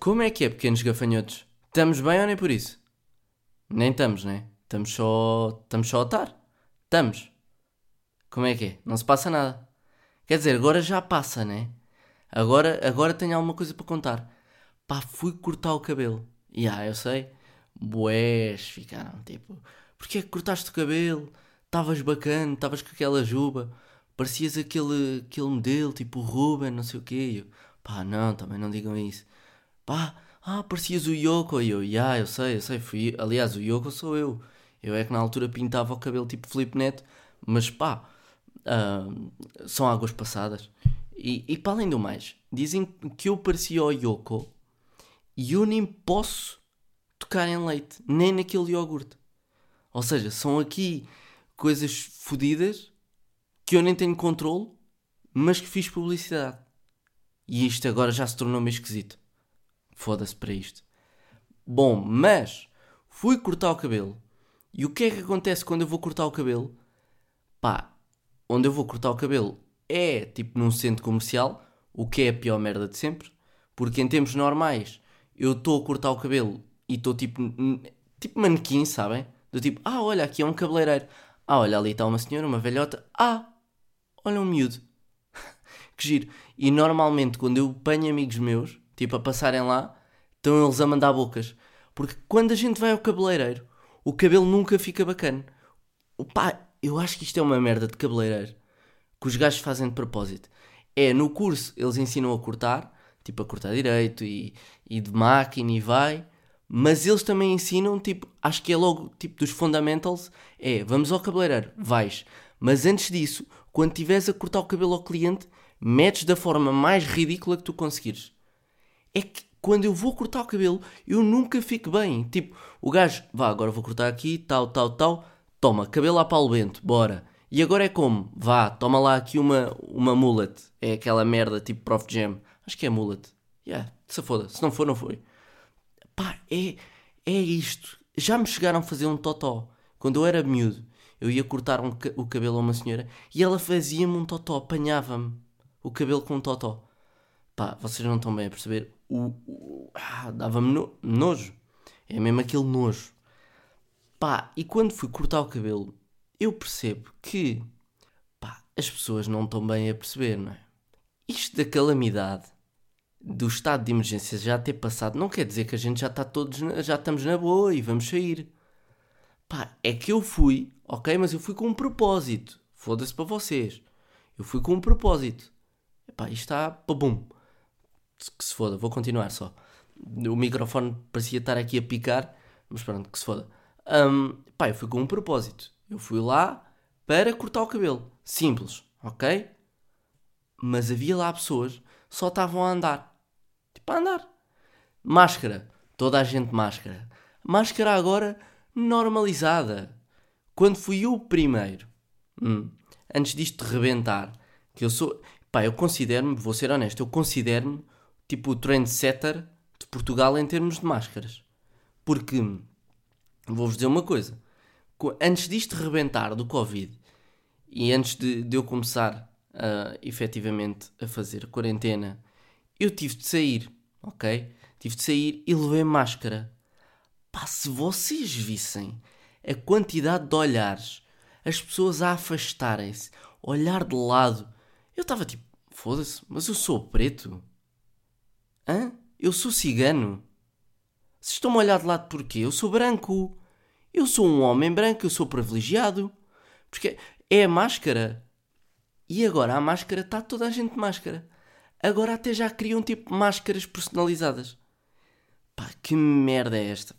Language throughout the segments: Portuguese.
Como é que é, pequenos gafanhotos? Estamos bem ou nem por isso? Nem estamos, né? Estamos só. Estamos só a estar. Estamos. Como é que é? Não se passa nada. Quer dizer, agora já passa, né? Agora, agora tenho alguma coisa para contar. Pá, fui cortar o cabelo. E ah, eu sei. Boés ficaram tipo. Porquê é que cortaste o cabelo? Estavas bacana, estavas com aquela juba. Parecias aquele, aquele modelo, tipo Ruben, não sei o quê. Eu, pá, não, também não digam isso. Pá, ah, parecias o Yoko. E eu, yeah, eu sei, eu sei. Fui, aliás, o Yoko sou eu. Eu é que na altura pintava o cabelo tipo Felipe Neto. Mas pá, uh, são águas passadas. E, e para além do mais, dizem que eu parecia o Yoko e eu nem posso tocar em leite, nem naquele iogurte. Ou seja, são aqui coisas fodidas que eu nem tenho controle, mas que fiz publicidade. E isto agora já se tornou meio esquisito. Foda-se para isto. Bom, mas fui cortar o cabelo. E o que é que acontece quando eu vou cortar o cabelo? Pá, onde eu vou cortar o cabelo é tipo num centro comercial, o que é a pior merda de sempre, porque em tempos normais eu estou a cortar o cabelo e estou tipo, tipo manequim, sabem? Do tipo, ah, olha, aqui é um cabeleireiro. Ah, olha, ali está uma senhora, uma velhota. Ah, olha um miúdo. que giro. E normalmente quando eu apanho amigos meus, tipo a passarem lá, estão eles a mandar bocas. Porque quando a gente vai ao cabeleireiro, o cabelo nunca fica bacana. Pá, eu acho que isto é uma merda de cabeleireiro que os gajos fazem de propósito. É no curso eles ensinam a cortar, tipo a cortar direito e, e de máquina e vai, mas eles também ensinam, tipo, acho que é logo tipo dos fundamentals, é vamos ao cabeleireiro, vais, mas antes disso, quando estiveres a cortar o cabelo ao cliente, metes da forma mais ridícula que tu conseguires. É que quando eu vou cortar o cabelo, eu nunca fico bem. Tipo, o gajo, vá, agora vou cortar aqui, tal, tal, tal, toma, cabelo a Paulo Bento, bora. E agora é como? Vá, toma lá aqui uma, uma mullet. É aquela merda tipo Prof Jam. Acho que é mullet. Yeah, se foda. Se não for, não foi. Pá, é, é isto. Já me chegaram a fazer um totó. Quando eu era miúdo, eu ia cortar um, o cabelo a uma senhora e ela fazia-me um totó, apanhava-me o cabelo com um totó. Pá, vocês não estão bem a perceber. O, o ah, dava-me no, nojo. É mesmo aquele nojo. Pá, e quando fui cortar o cabelo, eu percebo que pá, as pessoas não estão bem a perceber, não é? Isto da calamidade, do estado de emergência já ter passado, não quer dizer que a gente já está todos, já estamos na boa e vamos sair. Pá, é que eu fui, ok, mas eu fui com um propósito. Foda-se para vocês. Eu fui com um propósito. Pá, isto está, pum. Que se foda, vou continuar só. O microfone parecia estar aqui a picar, mas pronto, que se foda. Um, pá, eu fui com um propósito. Eu fui lá para cortar o cabelo. Simples, ok? Mas havia lá pessoas que só estavam a andar. Tipo, a andar. Máscara. Toda a gente máscara. Máscara agora normalizada. Quando fui eu o primeiro, hum, antes disto de rebentar, que eu sou. Pá, eu considero-me, vou ser honesto, eu considero-me tipo o trendsetter de Portugal em termos de máscaras. Porque, vou-vos dizer uma coisa antes disto rebentar do Covid e antes de, de eu começar uh, efetivamente a fazer quarentena, eu tive de sair, ok? Tive de sair e levei máscara. Pá, se vocês vissem a quantidade de olhares, as pessoas a afastarem-se, olhar de lado, eu estava tipo, foda-se, mas eu sou preto? Hã? Eu sou cigano? Vocês estão-me a olhar de lado porquê? Eu sou branco. Eu sou um homem branco, eu sou privilegiado. Porque é a máscara. E agora a máscara está toda a gente de máscara. Agora até já criam tipo máscaras personalizadas. Pá, que merda é esta?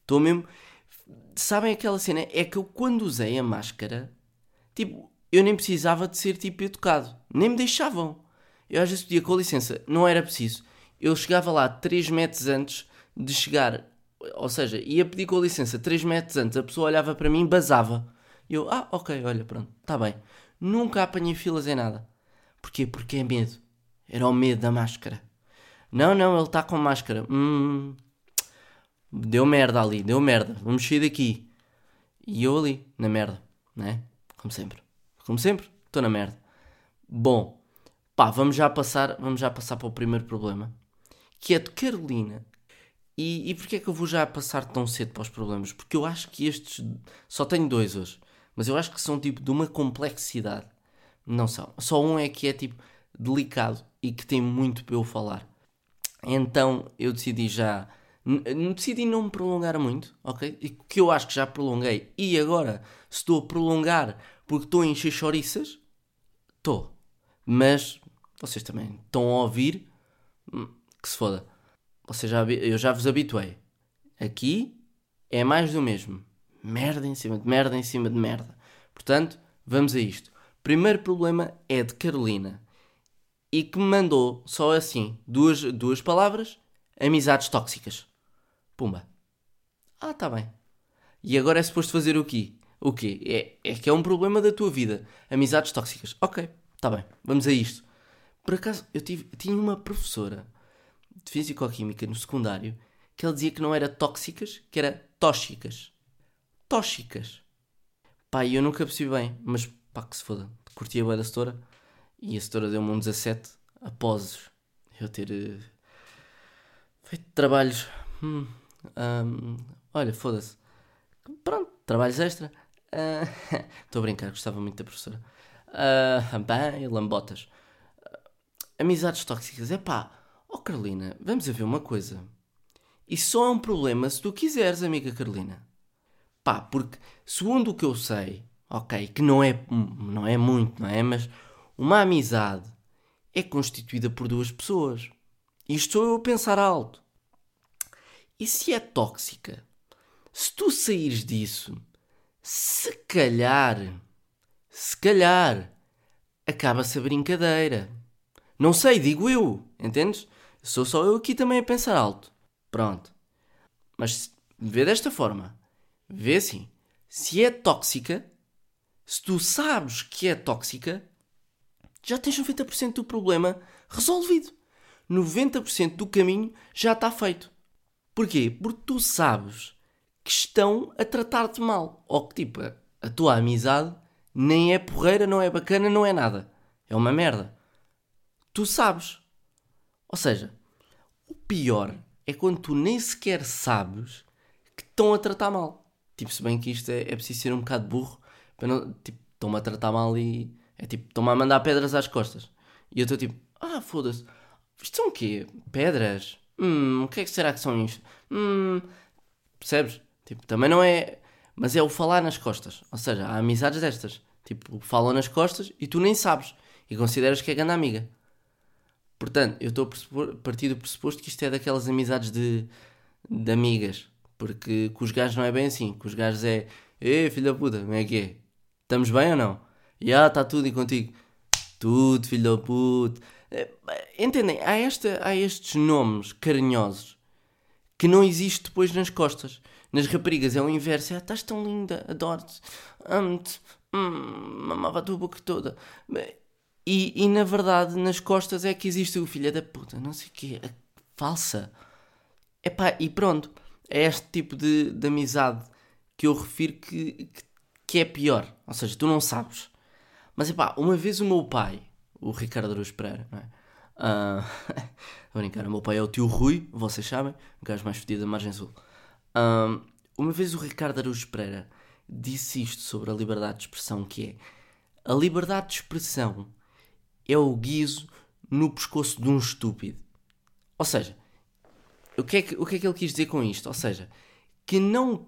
Estou mesmo. Sabem aquela cena? É que eu quando usei a máscara, tipo, eu nem precisava de ser tipo educado. Nem me deixavam. Eu às vezes pedia com licença, não era preciso. Eu chegava lá 3 metros antes de chegar ou seja, ia pedir com licença 3 metros antes, a pessoa olhava para mim e basava. Eu, ah, ok, olha, pronto, está bem. Nunca apanhei filas em nada. Porquê? Porque é medo. Era o medo da máscara. Não, não, ele está com máscara. Hum, deu merda ali, deu merda. Vamos sair daqui. E eu ali, na merda, né? Como sempre. Como sempre, estou na merda. Bom, pá, vamos já passar, vamos já passar para o primeiro problema, que é de Carolina. E, e porquê é que eu vou já passar tão cedo para os problemas? Porque eu acho que estes. Só tenho dois hoje. Mas eu acho que são tipo de uma complexidade. Não são. Só um é que é tipo delicado e que tem muito para eu falar. Então eu decidi já. Decidi não me prolongar muito, ok? E que eu acho que já prolonguei. E agora, se estou a prolongar porque estou a encher chouriças, estou. Mas vocês também estão a ouvir hum, que se foda. Vocês já, eu já vos habituei. Aqui é mais do mesmo. Merda em cima de merda em cima de merda. Portanto, vamos a isto. Primeiro problema é de Carolina. E que me mandou só assim, duas, duas palavras, amizades tóxicas. Pumba. Ah, tá bem. E agora é suposto fazer o quê? O quê? É, é que é um problema da tua vida. Amizades tóxicas. Ok, tá bem. Vamos a isto. Por acaso, eu, tive, tinha uma professora de Físico-Química no secundário que ela dizia que não era tóxicas, que era tóxicas. Tóxicas. Pá, eu nunca percebi bem, mas pá, que se foda. Curti a boa da setora e a setora deu-me um 17 após eu ter uh, feito trabalhos. Hum, um, olha, foda-se. Pronto, trabalhos extra. Ah, estou uh, a brincar, gostava muito da professora. Uh, bem, lambotas. Amizades tóxicas. É pá, Oh Carolina, vamos a ver uma coisa. Isso só é um problema se tu quiseres, amiga Carolina. Pá, porque segundo o que eu sei, ok, que não é, não é muito, não é? Mas uma amizade é constituída por duas pessoas. Isto sou eu a pensar alto. E se é tóxica? Se tu saíres disso, se calhar, se calhar, acaba-se a brincadeira. Não sei, digo eu, entendes? Sou só eu aqui também a pensar alto. Pronto. Mas vê desta forma. Vê assim. Se é tóxica, se tu sabes que é tóxica, já tens 90% do problema resolvido. 90% do caminho já está feito. Porquê? Porque tu sabes que estão a tratar-te mal. Ou que tipo, a tua amizade nem é porreira, não é bacana, não é nada. É uma merda. Tu sabes. Ou seja, pior é quando tu nem sequer sabes que estão a tratar mal. Tipo, se bem que isto é, é preciso ser um bocado burro para não. Tipo, estão-me a tratar mal e. É tipo, estão-me a mandar pedras às costas. E eu estou tipo, ah, foda-se. Isto são o quê? Pedras? Hum, o que é que será que são isto? Hum. Percebes? Tipo, também não é. Mas é o falar nas costas. Ou seja, há amizades destas. Tipo, falam nas costas e tu nem sabes. E consideras que é grande amiga. Portanto, eu estou a partir do pressuposto que isto é daquelas amizades de, de amigas. Porque com os gajos não é bem assim. Com os gajos é, Ê, filho da puta, como é que é? Estamos bem ou não? Já, está tudo e contigo. Tudo, filho da puta. É, entendem? Há, esta, há estes nomes carinhosos que não existe depois nas costas. Nas raparigas é o inverso. É, estás tão linda, adoro-te, amo-te, hum, mamava a tua boca toda. E, e na verdade, nas costas é que existe o filho da puta, não sei o quê, falsa. Epá, e pronto, é este tipo de, de amizade que eu refiro que, que, que, é pior. Ou seja, tu não sabes. Mas epá, uma vez o meu pai, o Ricardo Araújo Pereira, não é? Uh, a brincar, o meu pai é o tio Rui, vocês sabem, o gajo mais fedido da margem sul. Uh, uma vez o Ricardo Araújo Pereira disse isto sobre a liberdade de expressão, que é a liberdade de expressão é o guiso no pescoço de um estúpido. Ou seja, o que, é que, o que é que ele quis dizer com isto? Ou seja, que não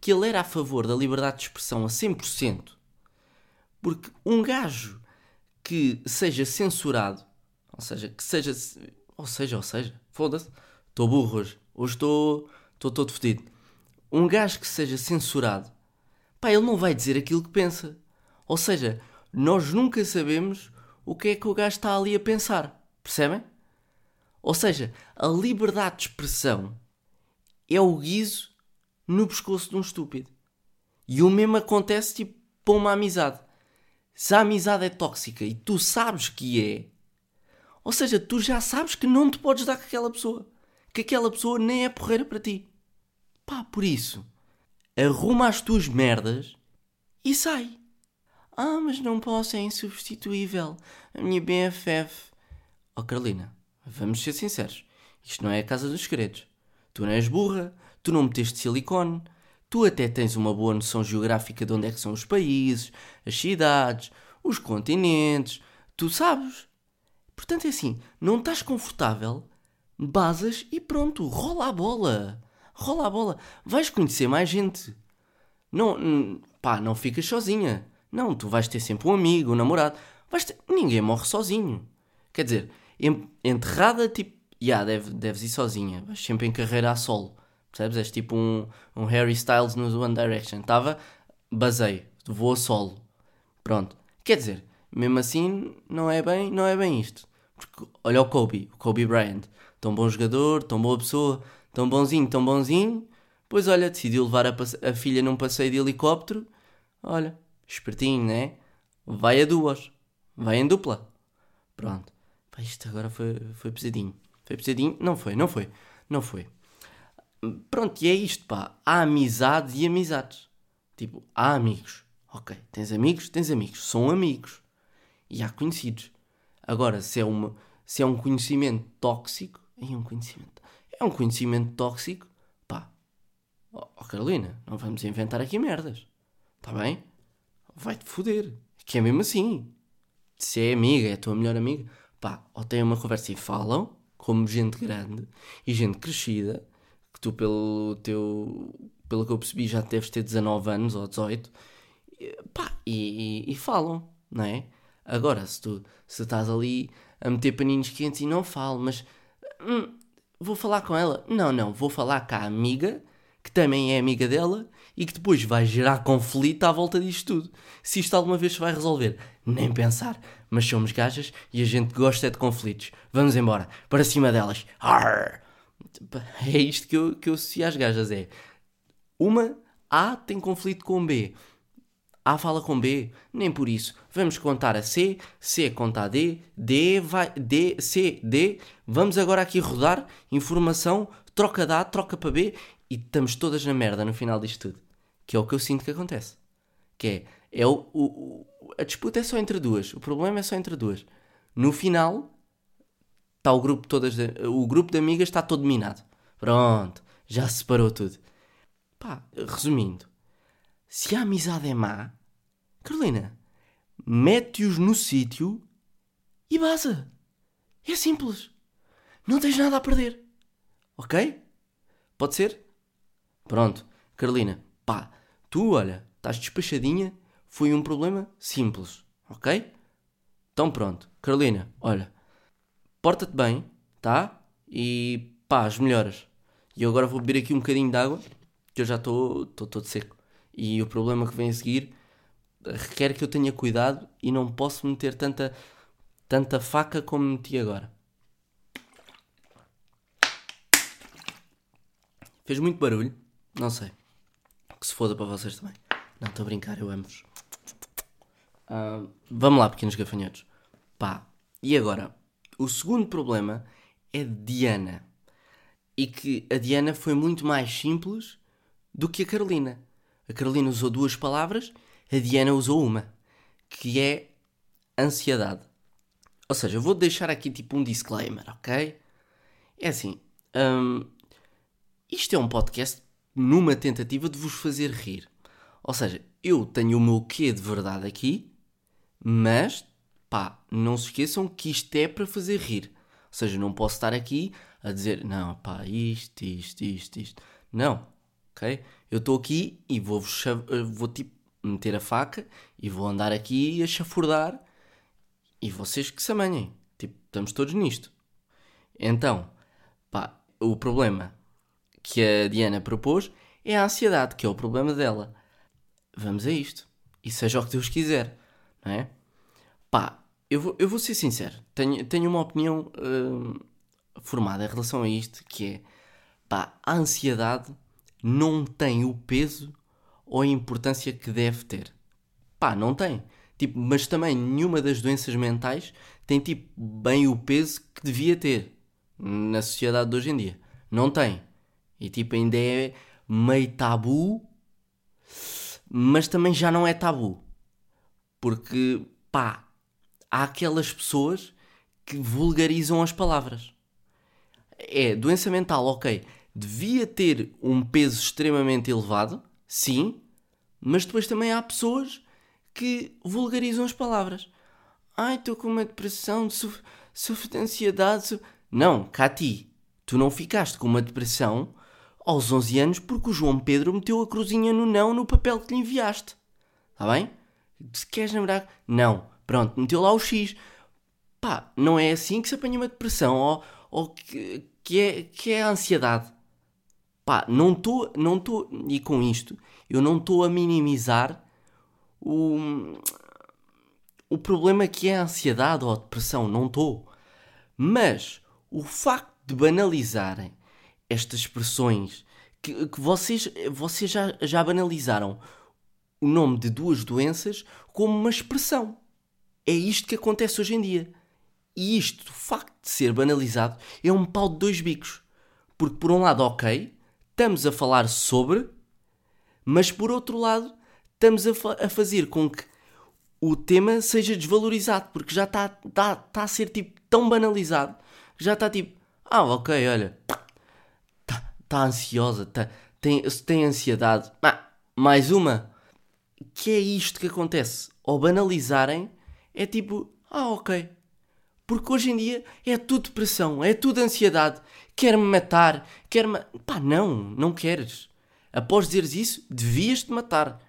que ele era a favor da liberdade de expressão a 100%, porque um gajo que seja censurado, ou seja, que seja, ou seja, ou seja, foda-se, estou burro hoje, hoje estou, todo fedido. Um gajo que seja censurado, pá, ele não vai dizer aquilo que pensa. Ou seja, nós nunca sabemos o que é que o gajo está ali a pensar. Percebem? Ou seja, a liberdade de expressão é o guiso no pescoço de um estúpido. E o mesmo acontece tipo para uma amizade. Se a amizade é tóxica e tu sabes que é, ou seja, tu já sabes que não te podes dar com aquela pessoa. Que aquela pessoa nem é porreira para ti. Pá, por isso, arruma as tuas merdas e sai. Ah, mas não posso, é insubstituível. A minha BFF. Oh, Carolina, vamos ser sinceros. Isto não é a casa dos segredos. Tu não és burra, tu não meteste silicone, tu até tens uma boa noção geográfica de onde é que são os países, as cidades, os continentes, tu sabes. Portanto é assim, não estás confortável, basas e pronto, rola a bola. Rola a bola. Vais conhecer mais gente. Não, pá, não ficas sozinha. Não, tu vais ter sempre um amigo, um namorado. Vais ter... Ninguém morre sozinho. Quer dizer, enterrada, tipo, yeah, deve, deves ir sozinha. Vais sempre em carreira a solo. Percebes? És tipo um, um Harry Styles no One Direction. Estava, basei, vou a solo. Pronto. Quer dizer, mesmo assim, não é bem, não é bem isto. Porque olha o Kobe, o Kobe Bryant. Tão bom jogador, tão boa pessoa, tão bonzinho, tão bonzinho. Pois olha, decidiu levar a, a filha num passeio de helicóptero. Olha, espertinho, né? Vai a duas. Vai em dupla. Pronto. Pá, isto agora foi, foi pesadinho. Foi pesadinho? Não foi, não foi. Não foi. Pronto, e é isto, pá. Há amizades e amizades. Tipo, há amigos. Ok, tens amigos, tens amigos. São amigos. E há conhecidos. Agora, se é, uma, se é um conhecimento tóxico, é um conhecimento. É um conhecimento tóxico, pá. Ó oh, Carolina, não vamos inventar aqui merdas. Está bem? Vai-te foder. Que é mesmo assim. Se é amiga, é a tua melhor amiga, pá, ou têm uma conversa e falam, como gente grande e gente crescida, que tu, pelo teu. pelo que eu percebi, já deves ter 19 anos ou 18, pá, e, e, e falam, não é? Agora, se tu se estás ali a meter paninhos quentes e não falo, mas hum, vou falar com ela. Não, não, vou falar com a amiga, que também é amiga dela, e que depois vai gerar conflito à volta disto tudo. Se isto alguma vez se vai resolver, nem pensar. Mas somos gajas e a gente gosta de conflitos. Vamos embora, para cima delas. Arr! É isto que eu, que eu associo às gajas: é uma A tem conflito com B. A fala com B, nem por isso. Vamos contar a C, C conta a D, D vai, D, C, D. Vamos agora aqui rodar informação, troca de A, troca para B e estamos todas na merda no final disto tudo. Que é o que eu sinto que acontece. Que é, é o, o, a disputa é só entre duas. O problema é só entre duas. No final, está o grupo todas o grupo de amigas está todo minado. Pronto, já se separou tudo. Pá, resumindo, se a amizade é má, Carolina, mete-os no sítio e baza. É simples. Não tens nada a perder. Ok? Pode ser? Pronto, Carolina, pá, tu olha, estás despachadinha, foi um problema simples, ok? Então pronto, Carolina, olha, porta-te bem, tá? E pá, as melhoras. E eu agora vou beber aqui um bocadinho de água, que eu já estou todo seco. E o problema que vem a seguir requer que eu tenha cuidado e não posso meter tanta, tanta faca como meti agora. Fez muito barulho. Não sei. Que se foda para vocês também. Não, estou a brincar, eu amo-vos. Uh, vamos lá, pequenos gafanhotos. Pá, e agora? O segundo problema é Diana. E que a Diana foi muito mais simples do que a Carolina. A Carolina usou duas palavras, a Diana usou uma, que é ansiedade. Ou seja, eu vou deixar aqui tipo um disclaimer, ok? É assim, um, isto é um podcast numa tentativa de vos fazer rir. Ou seja, eu tenho o meu quê de verdade aqui, mas pá, não se esqueçam que isto é para fazer rir. Ou seja, não posso estar aqui a dizer, não, pá, isto, isto, isto, isto. Não, ok? Eu estou aqui e vou, vou tipo meter a faca e vou andar aqui a chafurdar e vocês que se amanhem. Tipo, estamos todos nisto. Então, pá, o problema que a Diana propôs é a ansiedade, que é o problema dela. Vamos a isto. E seja o que Deus quiser, não é? Pá, eu vou, eu vou ser sincero. Tenho, tenho uma opinião uh, formada em relação a isto, que é, pá, a ansiedade não tem o peso ou a importância que deve ter. Pá, não tem. Tipo, mas também nenhuma das doenças mentais tem tipo bem o peso que devia ter na sociedade de hoje em dia. Não tem. E tipo, ainda é meio tabu, mas também já não é tabu. Porque, pá, há aquelas pessoas que vulgarizam as palavras. É, doença mental, ok. Devia ter um peso extremamente elevado, sim, mas depois também há pessoas que vulgarizam as palavras. Ai, estou com uma depressão, sofro, de ansiedade. Não, Cati, tu não ficaste com uma depressão aos 11 anos porque o João Pedro meteu a cruzinha no não no papel que lhe enviaste. Está bem? Se queres lembrar. Não. Pronto, meteu lá o X. Pá, não é assim que se apanha uma depressão ou, ou que, que, é, que é a ansiedade. Pá, não estou. Não tô, e com isto, eu não estou a minimizar o, o problema que é a ansiedade ou a depressão. Não estou. Mas o facto de banalizarem estas expressões que, que vocês, vocês já, já banalizaram o nome de duas doenças como uma expressão. É isto que acontece hoje em dia. E isto, o facto de ser banalizado, é um pau de dois bicos. Porque, por um lado, ok, estamos a falar sobre, mas por outro lado, estamos a, fa a fazer com que o tema seja desvalorizado, porque já está tá, tá a ser tipo tão banalizado que já está tipo, ah, ok, olha, está tá ansiosa, tá, tem, tem ansiedade, ah, mais uma. Que é isto que acontece. Ao banalizarem, é tipo, ah, ok. Porque hoje em dia é tudo depressão, é tudo ansiedade. Quer-me matar, quer-me. Pá, não, não queres. Após dizeres isso, devias-te matar.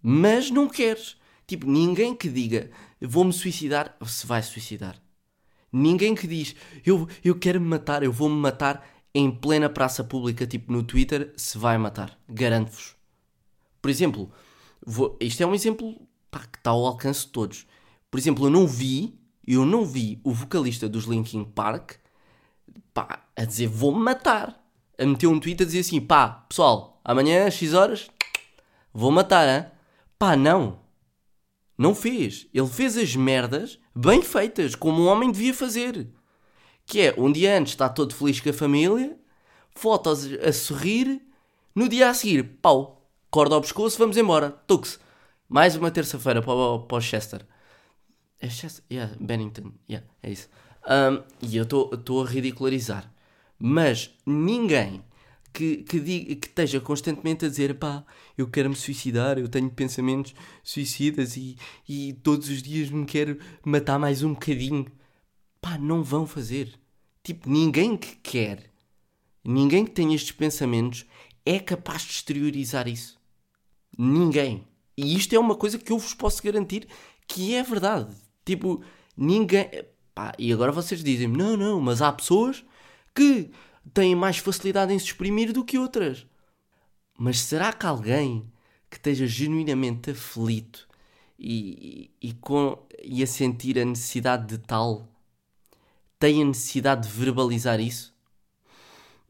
Mas não queres. Tipo, ninguém que diga vou-me suicidar, se vai suicidar. Ninguém que diz eu, eu quero me matar, eu vou-me matar em plena praça pública, tipo no Twitter, se vai matar. Garanto-vos. Por exemplo, vou, isto é um exemplo pá, que está ao alcance de todos. Por exemplo, eu não vi, eu não vi o vocalista dos Linkin Park pá, a dizer vou-me matar. A meter um tweet a dizer assim, pá, pessoal, amanhã, X horas, vou matar, hein? Pá, não. Não fez. Ele fez as merdas bem feitas, como um homem devia fazer. Que é, um dia antes está todo feliz com a família, fotos a sorrir, no dia a seguir, pau, corda ao pescoço, vamos embora, tux. Mais uma terça-feira para, para o Chester. É Chester? Yeah, Bennington. Yeah, é isso. Um, e eu estou a ridicularizar. Mas ninguém que, que, diga, que esteja constantemente a dizer pá, eu quero me suicidar, eu tenho pensamentos suicidas e, e todos os dias me quero matar mais um bocadinho. Pá, não vão fazer. Tipo, ninguém que quer, ninguém que tenha estes pensamentos é capaz de exteriorizar isso. Ninguém. E isto é uma coisa que eu vos posso garantir que é verdade. Tipo, ninguém. Pá, e agora vocês dizem-me: não, não, mas há pessoas que têm mais facilidade em se exprimir do que outras. Mas será que alguém que esteja genuinamente aflito e, e, com, e a sentir a necessidade de tal tem a necessidade de verbalizar isso?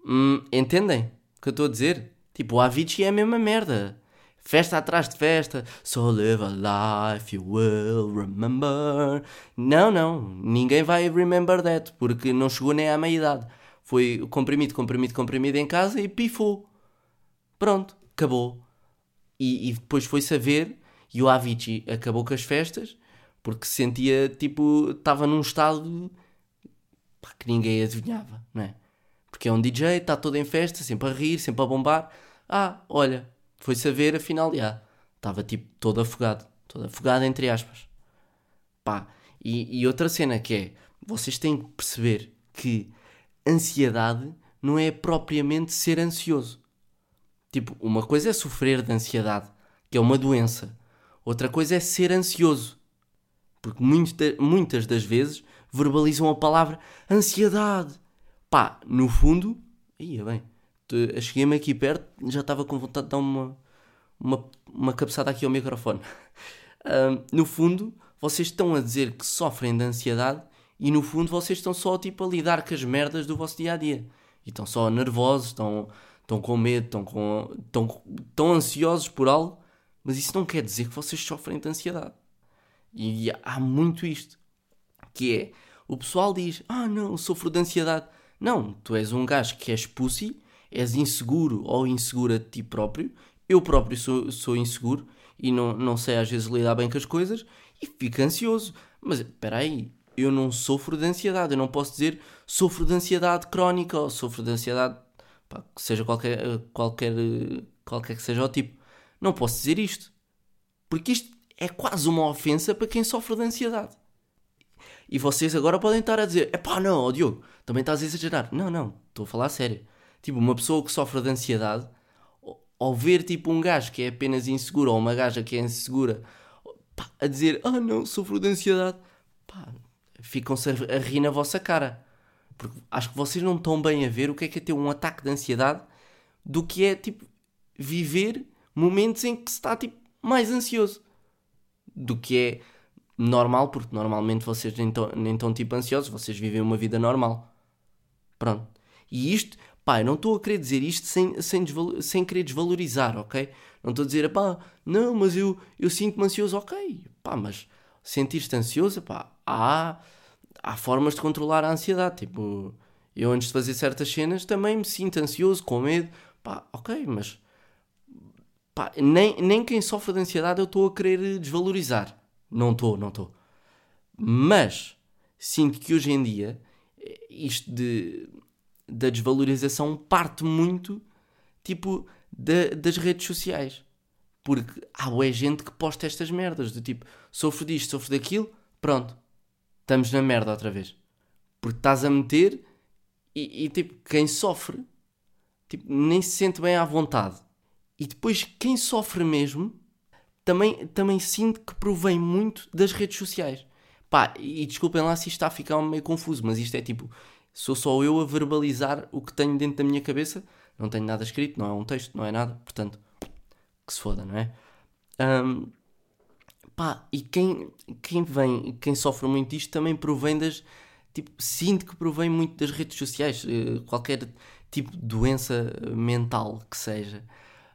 Hum, entendem o que eu estou a dizer? Tipo, o Avicii é a mesma merda festa atrás de festa, so live a life you will remember. Não, não, ninguém vai remember that, porque não chegou nem à meia idade. Foi comprimido, comprimido, comprimido em casa e pifou. Pronto, acabou. E, e depois foi saber, e o Avicii acabou com as festas, porque se sentia tipo, estava num estado pá, que ninguém adivinhava, não é? Porque é um DJ, está todo em festa, sempre a rir, sempre a bombar. Ah, olha, foi saber, afinal, já. Estava tipo todo afogado. Todo afogado, entre aspas. Pá. E, e outra cena que é: vocês têm que perceber que ansiedade não é propriamente ser ansioso. Tipo, uma coisa é sofrer de ansiedade, que é uma doença. Outra coisa é ser ansioso. Porque muitas das vezes verbalizam a palavra ansiedade. Pá, no fundo, ia bem, cheguei-me aqui perto, já estava com vontade de dar uma, uma, uma cabeçada aqui ao microfone. No fundo, vocês estão a dizer que sofrem de ansiedade e no fundo vocês estão só tipo a lidar com as merdas do vosso dia a dia. E estão só nervosos, estão, estão com medo, estão, com, estão, estão ansiosos por algo, mas isso não quer dizer que vocês sofrem de ansiedade. E há muito isto, que é, o pessoal diz, ah não, sofro de ansiedade. Não, tu és um gajo que és pussy és inseguro ou insegura de ti próprio. Eu próprio sou, sou inseguro e não, não sei às vezes lidar bem com as coisas e fico ansioso. Mas espera aí, eu não sofro de ansiedade. Eu não posso dizer sofro de ansiedade crónica ou sofro de ansiedade, pá, seja qualquer, qualquer, qualquer que seja o tipo. Não posso dizer isto. Porque isto é quase uma ofensa para quem sofre de ansiedade. E vocês agora podem estar a dizer: é pá, não, oh, Diogo, também estás a exagerar. Não, não, estou a falar a sério. Tipo, uma pessoa que sofre de ansiedade, ao ver tipo um gajo que é apenas inseguro ou uma gaja que é insegura pá, a dizer: ah, não, sofro de ansiedade, pá, ficam-se a rir na vossa cara. Porque acho que vocês não estão bem a ver o que é que é ter um ataque de ansiedade do que é tipo viver momentos em que se está tipo mais ansioso do que é normal, porque normalmente vocês nem estão, nem estão tipo ansiosos, vocês vivem uma vida normal. Pronto. E isto, pá, eu não estou a querer dizer isto sem, sem, sem querer desvalorizar, ok? Não estou a dizer, pá, não, mas eu, eu sinto-me ansioso, ok, pá, mas sentir-te ansioso, pá, há, há formas de controlar a ansiedade, tipo, eu antes de fazer certas cenas também me sinto ansioso, com medo, pá, ok, mas pá, nem, nem quem sofre de ansiedade eu estou a querer desvalorizar. Não estou, não estou. Mas sinto que hoje em dia isto de, da desvalorização parte muito tipo das redes sociais. Porque há boa gente que posta estas merdas do tipo sofro disto, sofro daquilo, pronto, estamos na merda outra vez. Porque estás a meter e, e tipo, quem sofre tipo, nem se sente bem à vontade. E depois quem sofre mesmo também, também sinto que provém muito das redes sociais. Pá, e desculpem lá se isto está a ficar meio confuso, mas isto é tipo, sou só eu a verbalizar o que tenho dentro da minha cabeça, não tenho nada escrito, não é um texto, não é nada, portanto, que se foda, não é? Um, pá, e quem, quem vem, quem sofre muito disto também provém das, tipo, sinto que provém muito das redes sociais, eh, qualquer tipo de doença mental que seja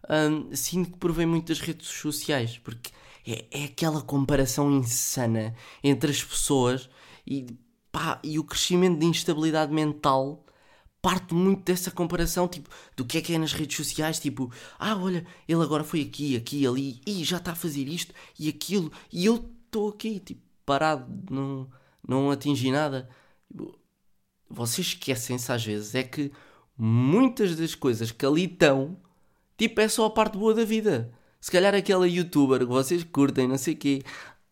um, sinto que provém muito das redes sociais, porque é, é aquela comparação insana entre as pessoas e, pá, e o crescimento de instabilidade mental parte muito dessa comparação, tipo, do que é que é nas redes sociais, tipo, ah, olha, ele agora foi aqui, aqui, ali, e já está a fazer isto e aquilo, e eu estou aqui, tipo, parado, não, não atingi nada. Tipo, vocês esquecem-se às vezes, é que muitas das coisas que ali estão Tipo, é só a parte boa da vida. Se calhar aquela youtuber que vocês curtem, não sei o quê.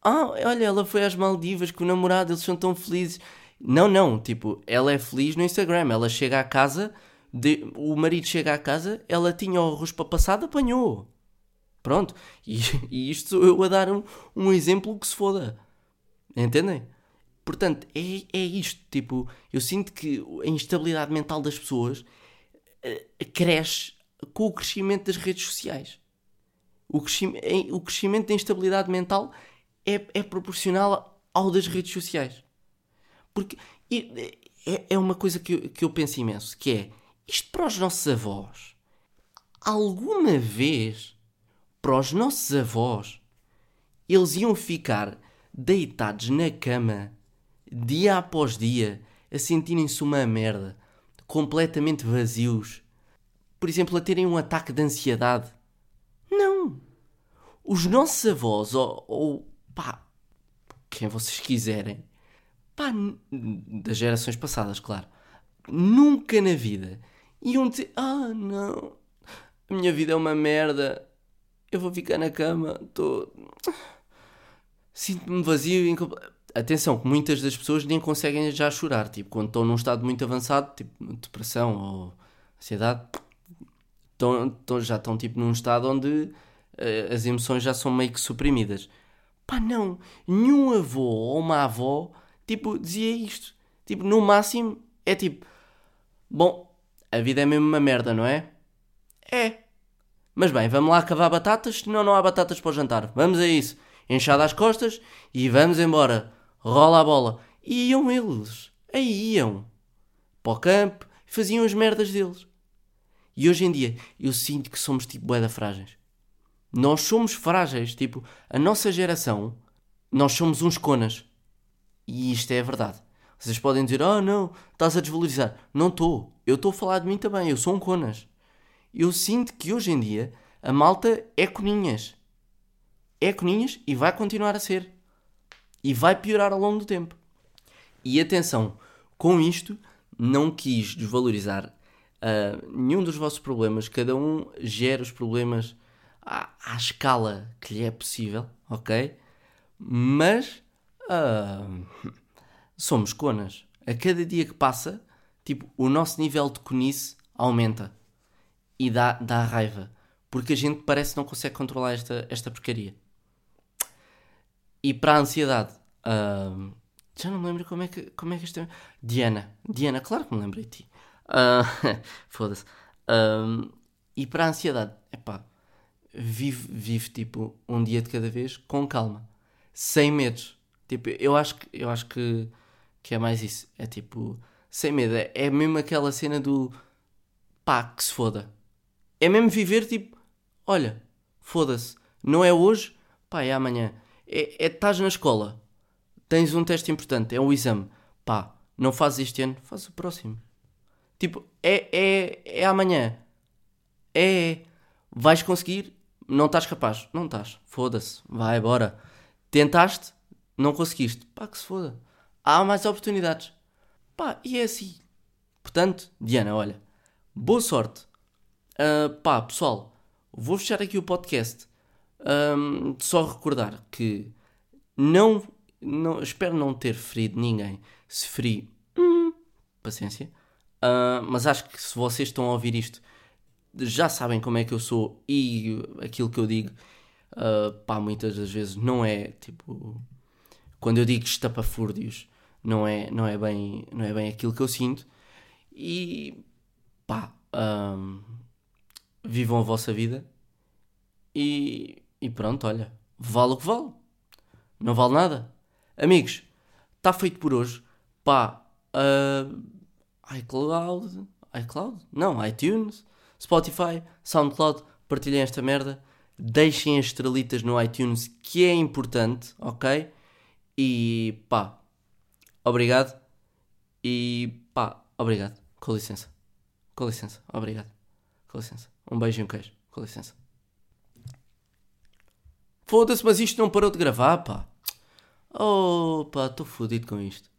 Ah, olha, ela foi às Maldivas com o namorado, eles são tão felizes. Não, não, tipo, ela é feliz no Instagram. Ela chega à casa, de, o marido chega à casa, ela tinha o arroz para passar, apanhou. Pronto. E, e isto sou eu a dar um, um exemplo que se foda. Entendem? Portanto, é, é isto. Tipo, eu sinto que a instabilidade mental das pessoas uh, cresce com o crescimento das redes sociais. O crescimento, o crescimento da instabilidade mental é, é proporcional ao das redes sociais. Porque é, é uma coisa que eu, que eu penso imenso, que é, isto para os nossos avós, alguma vez, para os nossos avós, eles iam ficar deitados na cama, dia após dia, a sentirem-se uma merda, completamente vazios, por exemplo, a terem um ataque de ansiedade. Não. Os nossos avós, ou, ou pá, quem vocês quiserem, pá, das gerações passadas, claro, nunca na vida iam dizer: Ah, não, a minha vida é uma merda, eu vou ficar na cama, estou. Sinto-me vazio. Incompl... Atenção, que muitas das pessoas nem conseguem já chorar, tipo, quando estão num estado muito avançado, tipo depressão ou ansiedade, estão, estão, já estão tipo num estado onde uh, as emoções já são meio que suprimidas. Pá, não, nenhum avô ou uma avó tipo dizia isto. Tipo, no máximo é tipo, bom, a vida é mesmo uma merda, não é? É. Mas bem, vamos lá cavar batatas, senão não há batatas para o jantar. Vamos a isso. Enxada as costas e vamos embora. Rola a bola. E iam eles. Aí iam. Para o campo, faziam as merdas deles. E hoje em dia eu sinto que somos tipo boeda frágeis. Nós somos frágeis, tipo, a nossa geração, nós somos uns conas. E isto é verdade. Vocês podem dizer, oh não, estás a desvalorizar. Não estou. Eu estou a falar de mim também, eu sou um conas. Eu sinto que hoje em dia a malta é coninhas. É coninhas e vai continuar a ser. E vai piorar ao longo do tempo. E atenção, com isto não quis desvalorizar uh, nenhum dos vossos problemas, cada um gera os problemas à, à escala que lhe é possível, ok? Mas uh, somos conas. A cada dia que passa, tipo, o nosso nível de conice aumenta e dá, dá raiva porque a gente parece que não consegue controlar esta, esta porcaria. E para a ansiedade, uh, já não me lembro como é que, como é que isto é. Diana, Diana, claro que me lembrei de ti. Uh, Foda-se. Um, e para a ansiedade, epá, vive, vive tipo um dia de cada vez com calma, sem medos. Tipo, eu acho que, eu acho que, que é mais isso. É tipo, sem medo. É, é mesmo aquela cena do pá, que se foda. É mesmo viver tipo, olha, foda-se, não é hoje, pá, é amanhã. É, é estás na escola, tens um teste importante, é um exame, pá, não fazes este ano, faz o próximo. Tipo, é, é, é amanhã. É, é. Vais conseguir? Não estás capaz. Não estás. Foda-se. Vai, bora. Tentaste? Não conseguiste. Pá, que se foda. Há mais oportunidades. Pá, e é assim. Portanto, Diana, olha. Boa sorte. Uh, pá, pessoal. Vou fechar aqui o podcast. Um, só recordar que não, não espero não ter ferido ninguém. Se feri, hum, paciência. Uh, mas acho que se vocês estão a ouvir isto, já sabem como é que eu sou e aquilo que eu digo, uh, pá, muitas das vezes não é tipo. Quando eu digo estapafúrdios, não é, não, é bem, não é bem aquilo que eu sinto. E pá, um, vivam a vossa vida e, e pronto, olha, vale o que vale, não vale nada. Amigos, está feito por hoje. Pá, uh, iCloud, iCloud? Não, iTunes, Spotify, SoundCloud, partilhem esta merda, deixem as estrelitas no iTunes que é importante, ok? E pá, obrigado e pá, obrigado, com licença, com licença, obrigado, com licença, um beijo e um queijo, com licença. Foda-se, mas isto não parou de gravar, pá. Oh, pá, estou fodido com isto.